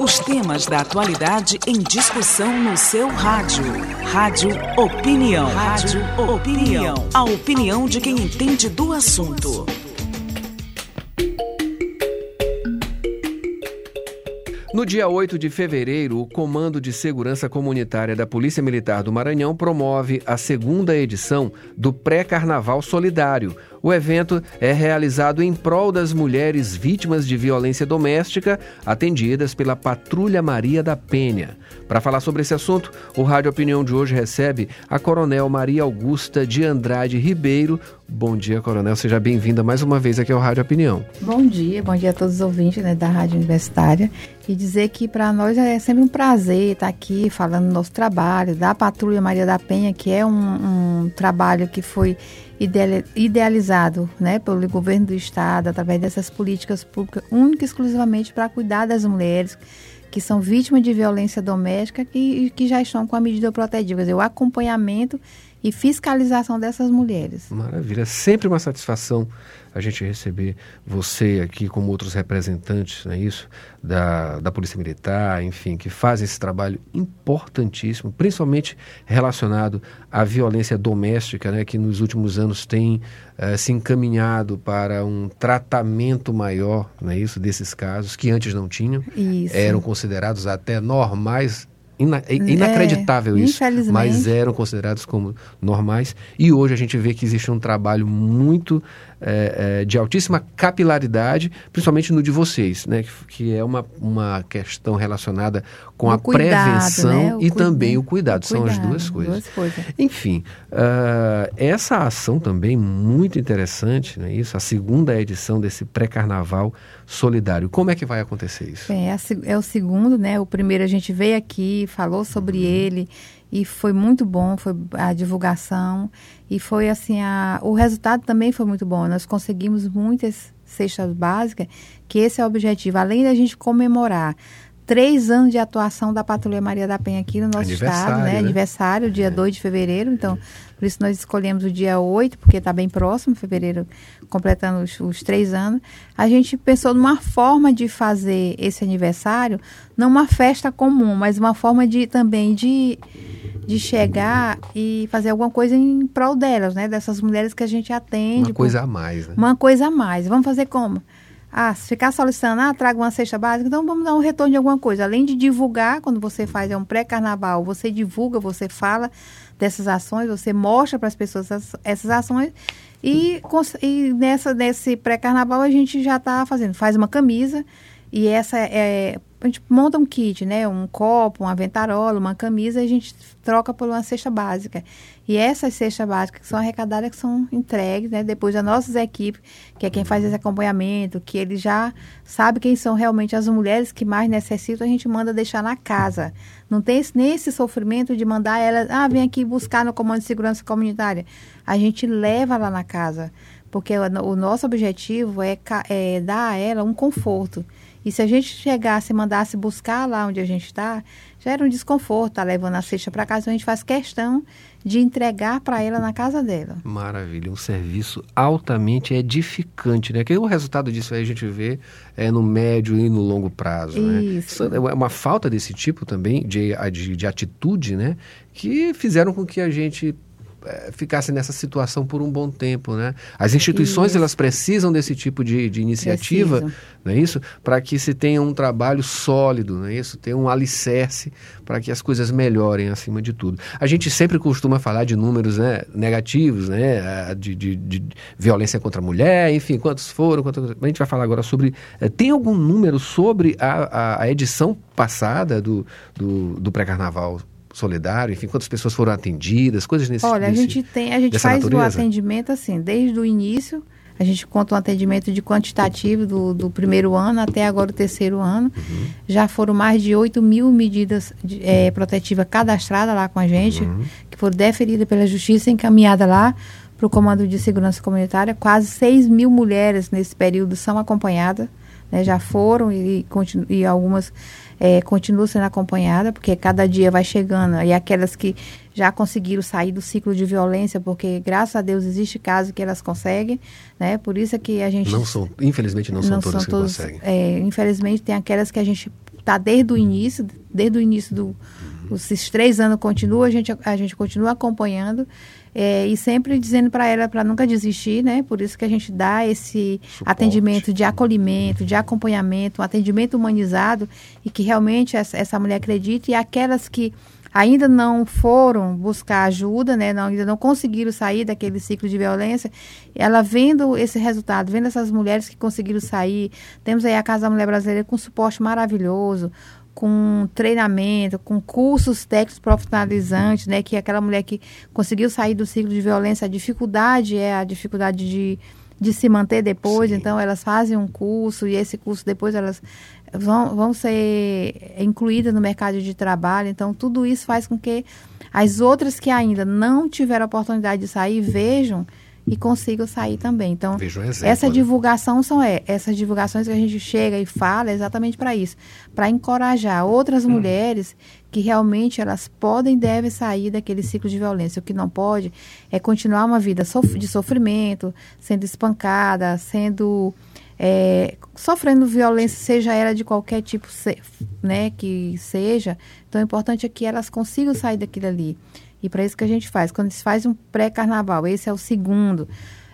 Os temas da atualidade em discussão no seu rádio. Rádio Opinião. Rádio Opinião. A opinião de quem entende do assunto. No dia 8 de fevereiro, o Comando de Segurança Comunitária da Polícia Militar do Maranhão promove a segunda edição do Pré-Carnaval Solidário. O evento é realizado em prol das mulheres vítimas de violência doméstica atendidas pela Patrulha Maria da Penha. Para falar sobre esse assunto, o Rádio Opinião de hoje recebe a Coronel Maria Augusta de Andrade Ribeiro. Bom dia, Coronel. Seja bem-vinda mais uma vez aqui ao Rádio Opinião. Bom dia, bom dia a todos os ouvintes né, da Rádio Universitária. E dizer que para nós é sempre um prazer estar aqui falando do nosso trabalho, da Patrulha Maria da Penha, que é um, um trabalho que foi idealizado né, pelo governo do Estado, através dessas políticas públicas, única e exclusivamente para cuidar das mulheres que são vítimas de violência doméstica e que já estão com a medida protetiva, quer dizer, o acompanhamento e fiscalização dessas mulheres. Maravilha, sempre uma satisfação a gente receber você aqui como outros representantes, não é isso, da, da Polícia Militar, enfim, que fazem esse trabalho importantíssimo, principalmente relacionado à violência doméstica, né, que nos últimos anos tem uh, se encaminhado para um tratamento maior, não é isso, desses casos que antes não tinham, isso. eram considerados até normais ina é inacreditável é, isso, mas eram considerados como normais. E hoje a gente vê que existe um trabalho muito é, é, de altíssima capilaridade, principalmente no de vocês, né? Que, que é uma, uma questão relacionada com o a cuidado, prevenção né? e também o cuidado. O São cuidado, as duas coisas. duas coisas. Enfim, uh, essa ação também muito interessante, né? Isso, a segunda edição desse pré-carnaval solidário. Como é que vai acontecer isso? É, é o segundo, né? O primeiro a gente veio aqui, falou sobre uhum. ele e foi muito bom, foi a divulgação e foi assim, a, o resultado também foi muito bom. Nós conseguimos muitas cestas básicas, que esse é o objetivo, além da gente comemorar três anos de atuação da Patrulha Maria da Penha aqui no nosso estado, né? né? Aniversário, dia é. 2 de fevereiro, então por isso nós escolhemos o dia 8, porque está bem próximo, fevereiro, completando os, os, três anos. A gente pensou numa forma de fazer esse aniversário, não uma festa comum, mas uma forma de também de de chegar e fazer alguma coisa em prol delas, né? Dessas mulheres que a gente atende. Uma coisa a mais, né? Uma coisa a mais. Vamos fazer como? Ah, se ficar solicitando, ah, traga uma cesta básica, então vamos dar um retorno de alguma coisa. Além de divulgar, quando você faz é um pré-carnaval, você divulga, você fala dessas ações, você mostra para as pessoas essas, ações. E, e nessa, nesse pré-carnaval a gente já está fazendo, faz uma camisa, e essa é, a gente monta um kit, né? Um copo, uma ventarola, uma camisa, e a gente troca por uma cesta básica. E essas cestas básicas que são arrecadadas, que são entregues, né? Depois das nossas equipes, que é quem faz esse acompanhamento, que ele já sabe quem são realmente as mulheres que mais necessitam, a gente manda deixar na casa. Não tem esse, nem esse sofrimento de mandar ela, ah, vem aqui buscar no Comando de Segurança Comunitária. A gente leva lá na casa, porque o, nosso objetivo é, é dar a ela um conforto. E se a gente chegasse e mandasse buscar lá onde a gente está, já era um desconforto, tá levando a cesta para casa, então a gente faz questão de entregar para ela na casa dela. Maravilha, um serviço altamente edificante, né? Que o resultado disso aí a gente vê é no médio e no longo prazo, né? Isso. né? É uma falta desse tipo também de, de, de atitude, né? Que fizeram com que a gente ficasse nessa situação por um bom tempo, né? As instituições isso. elas precisam desse tipo de, de iniciativa, Preciso. não é isso? Para que se tenha um trabalho sólido, não é isso? Tenha um alicerce para que as coisas melhorem acima de tudo. A gente sempre costuma falar de números né, negativos, né? De, de, de violência contra a mulher, enfim, quantos foram, quantos... a gente vai falar agora sobre. É, tem algum número sobre a, a, a edição passada do, do, do pré-carnaval solidário, enfim, quantas pessoas foram atendidas, coisas nesse Olha, a gente tem, a gente faz natureza? o atendimento assim, desde o início, a gente conta um atendimento de quantitativo do, do primeiro ano até agora o terceiro ano. Uhum. Já foram mais de 8 mil medidas de, é, protetivas cadastradas lá com a gente, uhum. que foram deferidas pela justiça e encaminhadas lá para o Comando de Segurança Comunitária. Quase 6 mil mulheres nesse período são acompanhadas, né, já foram e, e algumas é, continua sendo acompanhada, porque cada dia vai chegando, e aquelas que já conseguiram sair do ciclo de violência, porque graças a Deus existe casos que elas conseguem, né? Por isso é que a gente não são, infelizmente não são não todas são que todos, conseguem. É, infelizmente tem aquelas que a gente está desde o início, desde o início do. Esses três anos continua, a gente, a gente continua acompanhando é, e sempre dizendo para ela para nunca desistir, né? Por isso que a gente dá esse Suporte. atendimento de acolhimento, de acompanhamento, um atendimento humanizado e que realmente essa, essa mulher acredite e aquelas que ainda não foram buscar ajuda, né, não, ainda não conseguiram sair daquele ciclo de violência, ela vendo esse resultado, vendo essas mulheres que conseguiram sair, temos aí a Casa da Mulher Brasileira com suporte maravilhoso, com treinamento, com cursos técnicos profissionalizantes, né, que é aquela mulher que conseguiu sair do ciclo de violência, a dificuldade é a dificuldade de de se manter depois, Sim. então elas fazem um curso e esse curso depois elas vão, vão ser incluídas no mercado de trabalho. Então, tudo isso faz com que as outras que ainda não tiveram a oportunidade de sair vejam e consigam sair também. Então, exemplo, essa né? divulgação são é, essas divulgações que a gente chega e fala é exatamente para isso, para encorajar outras hum. mulheres que realmente elas podem e devem sair daquele ciclo de violência. O que não pode é continuar uma vida de sofrimento, sendo espancada, sendo é, sofrendo violência, seja ela de qualquer tipo né, que seja. Então, o importante é que elas consigam sair daquilo ali. E para isso que a gente faz. Quando se faz um pré-carnaval, esse é o segundo,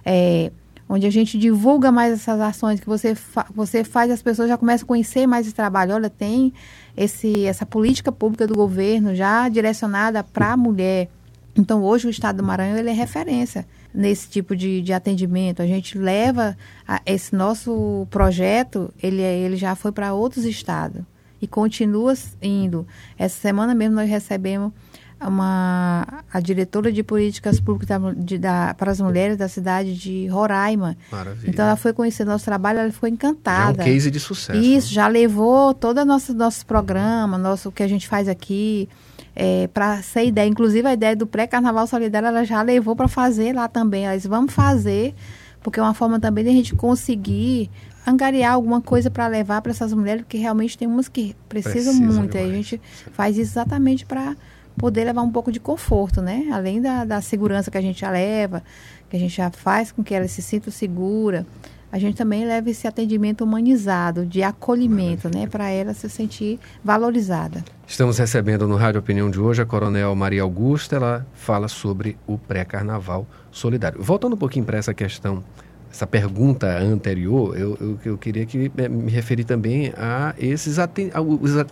é, onde a gente divulga mais essas ações, que você, fa você faz, as pessoas já começam a conhecer mais esse trabalho. Olha, tem esse, essa política pública do governo já direcionada para a mulher. Então, hoje o Estado do Maranhão ele é referência nesse tipo de, de atendimento. A gente leva a, esse nosso projeto, ele, é, ele já foi para outros estados e continua indo. Essa semana mesmo nós recebemos uma, a diretora de políticas públicas da, de, da, para as mulheres da cidade de Roraima. Maravilha. Então ela foi conhecer nosso trabalho, ela ficou encantada. Já é um case de sucesso. Isso, né? já levou todo o nosso, nosso programa, nosso, o que a gente faz aqui é, para ser ideia. Inclusive, a ideia do pré-carnaval solidário ela já levou para fazer lá também. Elas vamos fazer, porque é uma forma também de a gente conseguir angariar alguma coisa para levar para essas mulheres, porque realmente tem umas que precisam Precisa muito. Aí a gente faz isso exatamente para poder levar um pouco de conforto, né? Além da, da segurança que a gente já leva, que a gente já faz com que elas se sintam seguras a gente também leva esse atendimento humanizado, de acolhimento, né, para ela se sentir valorizada. Estamos recebendo no Rádio Opinião de hoje a Coronel Maria Augusta, ela fala sobre o pré-carnaval solidário. Voltando um pouquinho para essa questão, essa pergunta anterior, eu, eu, eu, queria que me referir também a esses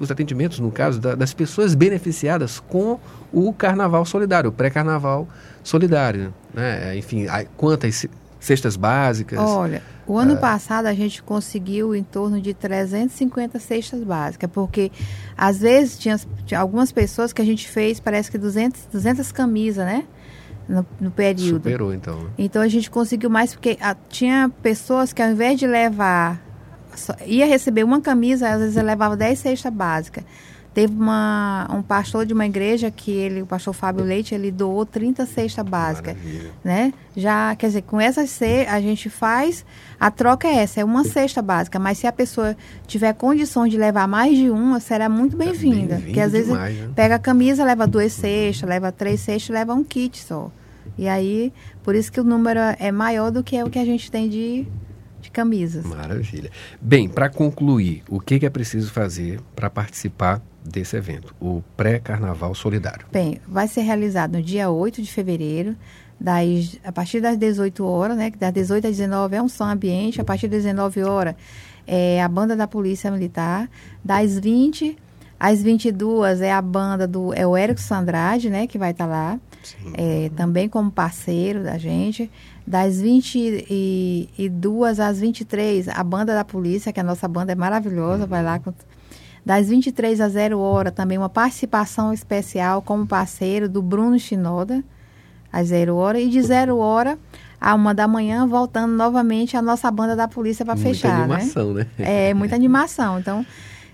os atendimentos, no caso, da, das pessoas beneficiadas com o carnaval solidário, o pré-carnaval solidário. Né? Enfim, quantas cestas básicas? Olha, o ano uh, passado a gente conseguiu em torno de 350 cestas básicas, porque às vezes tinha, tinha, algumas pessoas que a gente fez, parece que 200, 200 camisas, né? No, no período. Superou, então. Né? Então a gente conseguiu mais, porque a, tinha pessoas que ao invés de levar, só, ia receber uma camisa, às vezes levava 10 cestas básicas. Teve uma, um pastor de uma igreja que ele, o pastor Fábio Leite, ele doou 30 cestas básicas, né? Já, quer dizer, com essas cestas a gente faz, a troca é essa, é uma cesta básica, mas se a pessoa tiver condições de levar mais de uma, será muito bem-vinda. Bem porque às vezes demais, né? pega a camisa, leva duas cestas, leva três cestas, leva um kit só. E aí, por isso que o número é maior do que é o que a gente tem de de camisas. Maravilha. Bem, para concluir, o que, é preciso fazer para participar desse evento, o pré-carnaval solidário? Bem, vai ser realizado no dia 8 de fevereiro, das, a partir das 18 horas, né? Das 18 às 19 é um som ambiente, a partir das 19 horas é a banda da Polícia Militar, das 20 às 22 é a banda do é o Érico Sandrade, né, que vai estar tá lá, é, também como parceiro da gente. Das 22 às 23, a banda da polícia, que a nossa banda é maravilhosa, uhum. vai lá com das 23 às 0 hora, também uma participação especial como parceiro do Bruno Chinoda, às 0 hora. E de 0 hora a uma da manhã, voltando novamente a nossa banda da polícia para fechar. Muita animação, né? né? É, muita animação. Então,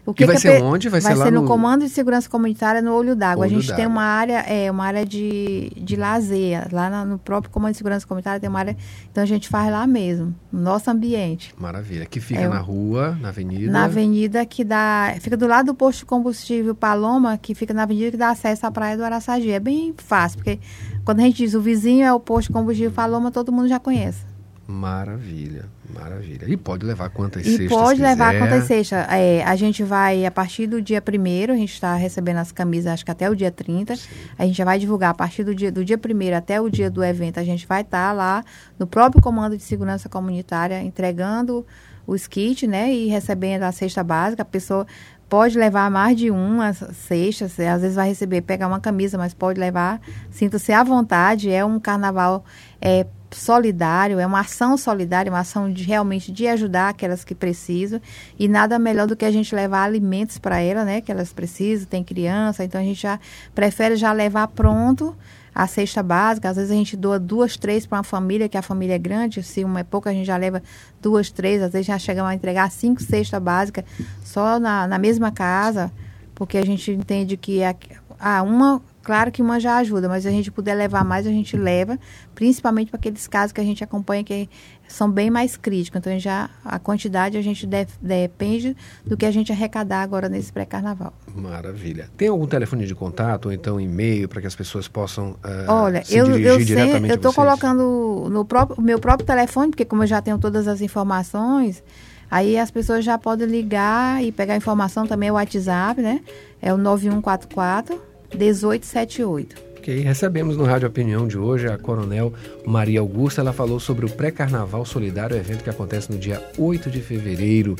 o que, e vai que ser onde? Vai, vai ser, ser no... no... Comando de Segurança Comunitária no Olho d'Água. A gente tem uma área, é, uma área de, de lazer. Lá no próprio Comando de Segurança Comunitária tem uma área. Então a gente faz lá mesmo, no nosso ambiente. Maravilha. Que fica é, na rua, na avenida. Na avenida que dá. Fica do lado do posto de combustível Paloma, que fica na avenida que dá acesso à praia do Araçagi. É bem fácil, porque quando a gente diz o vizinho é o posto de combustível Paloma, todo mundo já conhece. Maravilha, maravilha. E pode levar quantas e cestas pode levar quiser. quantas cestas. É, a gente vai, a partir do dia 1 a gente está recebendo as camisas, acho que até o dia 30. Sim. A gente já vai divulgar a partir do dia, do dia 1 até o dia do evento. A gente vai estar tá lá no próprio Comando de Segurança Comunitária entregando os kits, né? E recebendo a cesta básica. A pessoa pode levar mais de uma cesta, às vezes vai receber, pegar uma camisa, mas pode levar. Sinta-se à vontade, é um carnaval é, solidário, é uma ação solidária, uma ação de realmente de ajudar aquelas que precisam e nada melhor do que a gente levar alimentos para elas, né, que elas precisam, tem criança, então a gente já prefere já levar pronto a cesta básica, às vezes a gente doa duas, três para uma família, que a família é grande, se uma é pouca a gente já leva duas, três, às vezes já chegamos a entregar cinco cestas básicas só na, na mesma casa, porque a gente entende que a, a uma Claro que uma já ajuda, mas se a gente puder levar mais, a gente leva, principalmente para aqueles casos que a gente acompanha que são bem mais críticos. Então, a, já, a quantidade a gente deve, depende do que a gente arrecadar agora nesse pré-carnaval. Maravilha. Tem algum telefone de contato ou então e-mail para que as pessoas possam uh, Olha, se eu, dirigir eu diretamente sei, Eu estou colocando no próprio, meu próprio telefone, porque como eu já tenho todas as informações, aí as pessoas já podem ligar e pegar informação também, o WhatsApp, né? É o 9144 1878. Ok, recebemos no Rádio Opinião de hoje a Coronel Maria Augusta. Ela falou sobre o Pré-Carnaval Solidário, evento que acontece no dia 8 de fevereiro.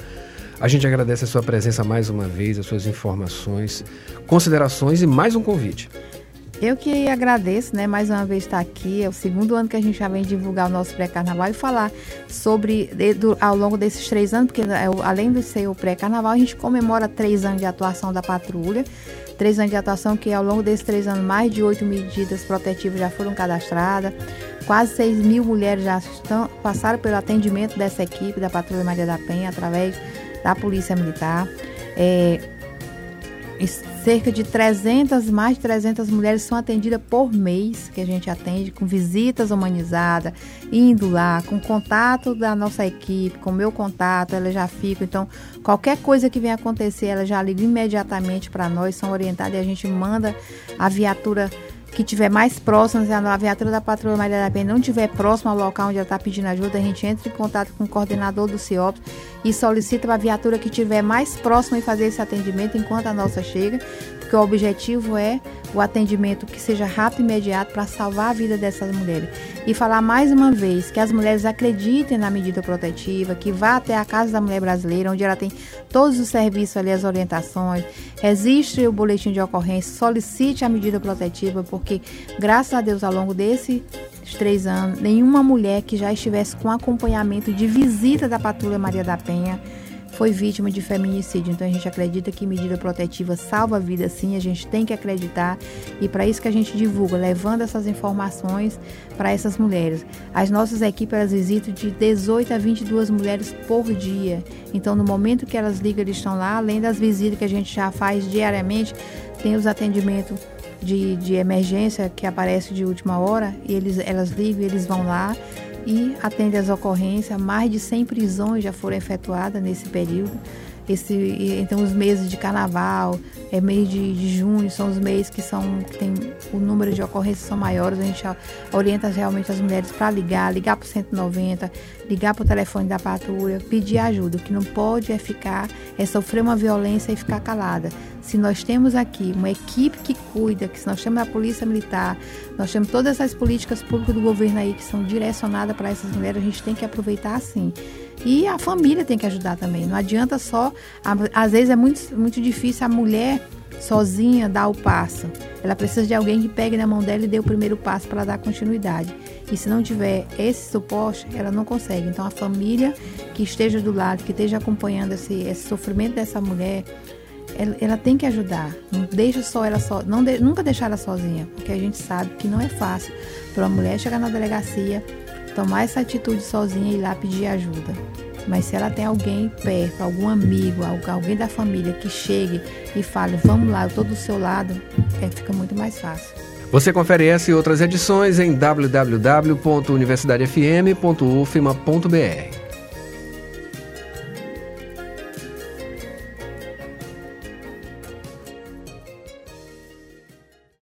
A gente agradece a sua presença mais uma vez, as suas informações, considerações e mais um convite. Eu que agradeço, né, mais uma vez estar aqui. É o segundo ano que a gente já vem divulgar o nosso pré-carnaval e falar sobre, do, ao longo desses três anos, porque é, além de ser o pré-carnaval, a gente comemora três anos de atuação da patrulha três anos de atuação, que ao longo desses três anos, mais de oito medidas protetivas já foram cadastradas. Quase 6 mil mulheres já estão, passaram pelo atendimento dessa equipe da Patrulha Maria da Penha, através da Polícia Militar. É, cerca de 300, mais de 300 mulheres são atendidas por mês, que a gente atende com visitas humanizadas, indo lá, com contato da nossa equipe, com meu contato, ela já fica. Então, qualquer coisa que venha acontecer, ela já liga imediatamente para nós, são orientadas e a gente manda a viatura que tiver mais próximo, se a viatura da Patrulha Maria da Penha não estiver próximo ao local onde ela está pedindo ajuda, a gente entra em contato com o coordenador do CIOPS e solicita para a viatura que estiver mais próxima e fazer esse atendimento enquanto a nossa chega, porque o objetivo é o atendimento que seja rápido e imediato para salvar a vida dessas mulheres. E falar mais uma vez que as mulheres acreditem na medida protetiva, que vá até a Casa da Mulher Brasileira, onde ela tem todos os serviços ali, as orientações, existe o boletim de ocorrência, solicite a medida protetiva, porque graças a Deus ao longo desses três anos, nenhuma mulher que já estivesse com acompanhamento de visita da Patrulha Maria da Penha foi vítima de feminicídio. Então a gente acredita que medida protetiva salva a vida sim, a gente tem que acreditar e para isso que a gente divulga, levando essas informações para essas mulheres. As nossas equipes elas visitam de 18 a 22 mulheres por dia. Então no momento que elas ligam, eles estão lá, além das visitas que a gente já faz diariamente, tem os atendimentos de, de emergência que aparece de última hora, e eles, elas ligam e eles vão lá e atende às ocorrências. Mais de 100 prisões já foram efetuadas nesse período. Esse, então, os meses de carnaval, é mês de, de junho, são os meses que são que tem o número de ocorrências são maiores. A gente orienta realmente as mulheres para ligar, ligar para o 190, ligar para o telefone da patrulha, pedir ajuda. O que não pode é ficar, é sofrer uma violência e ficar calada. Se nós temos aqui uma equipe que cuida, que se nós temos a polícia militar, nós temos todas essas políticas públicas do governo aí que são direcionadas para essas mulheres, a gente tem que aproveitar assim. E a família tem que ajudar também. Não adianta só. Às vezes é muito, muito difícil a mulher sozinha dar o passo. Ela precisa de alguém que pegue na mão dela e dê o primeiro passo para dar continuidade. E se não tiver esse suporte, ela não consegue. Então a família que esteja do lado, que esteja acompanhando esse, esse sofrimento dessa mulher, ela, ela, tem que ajudar. Não deixa só ela só, não de, nunca deixar ela sozinha, porque a gente sabe que não é fácil para uma mulher chegar na delegacia, tomar essa atitude sozinha e ir lá pedir ajuda. Mas se ela tem alguém perto, algum amigo, alguém da família que chegue e fale, vamos lá, eu estou do seu lado, é, fica muito mais fácil. Você confere essa e outras edições em www.universidadefm.ufma.br.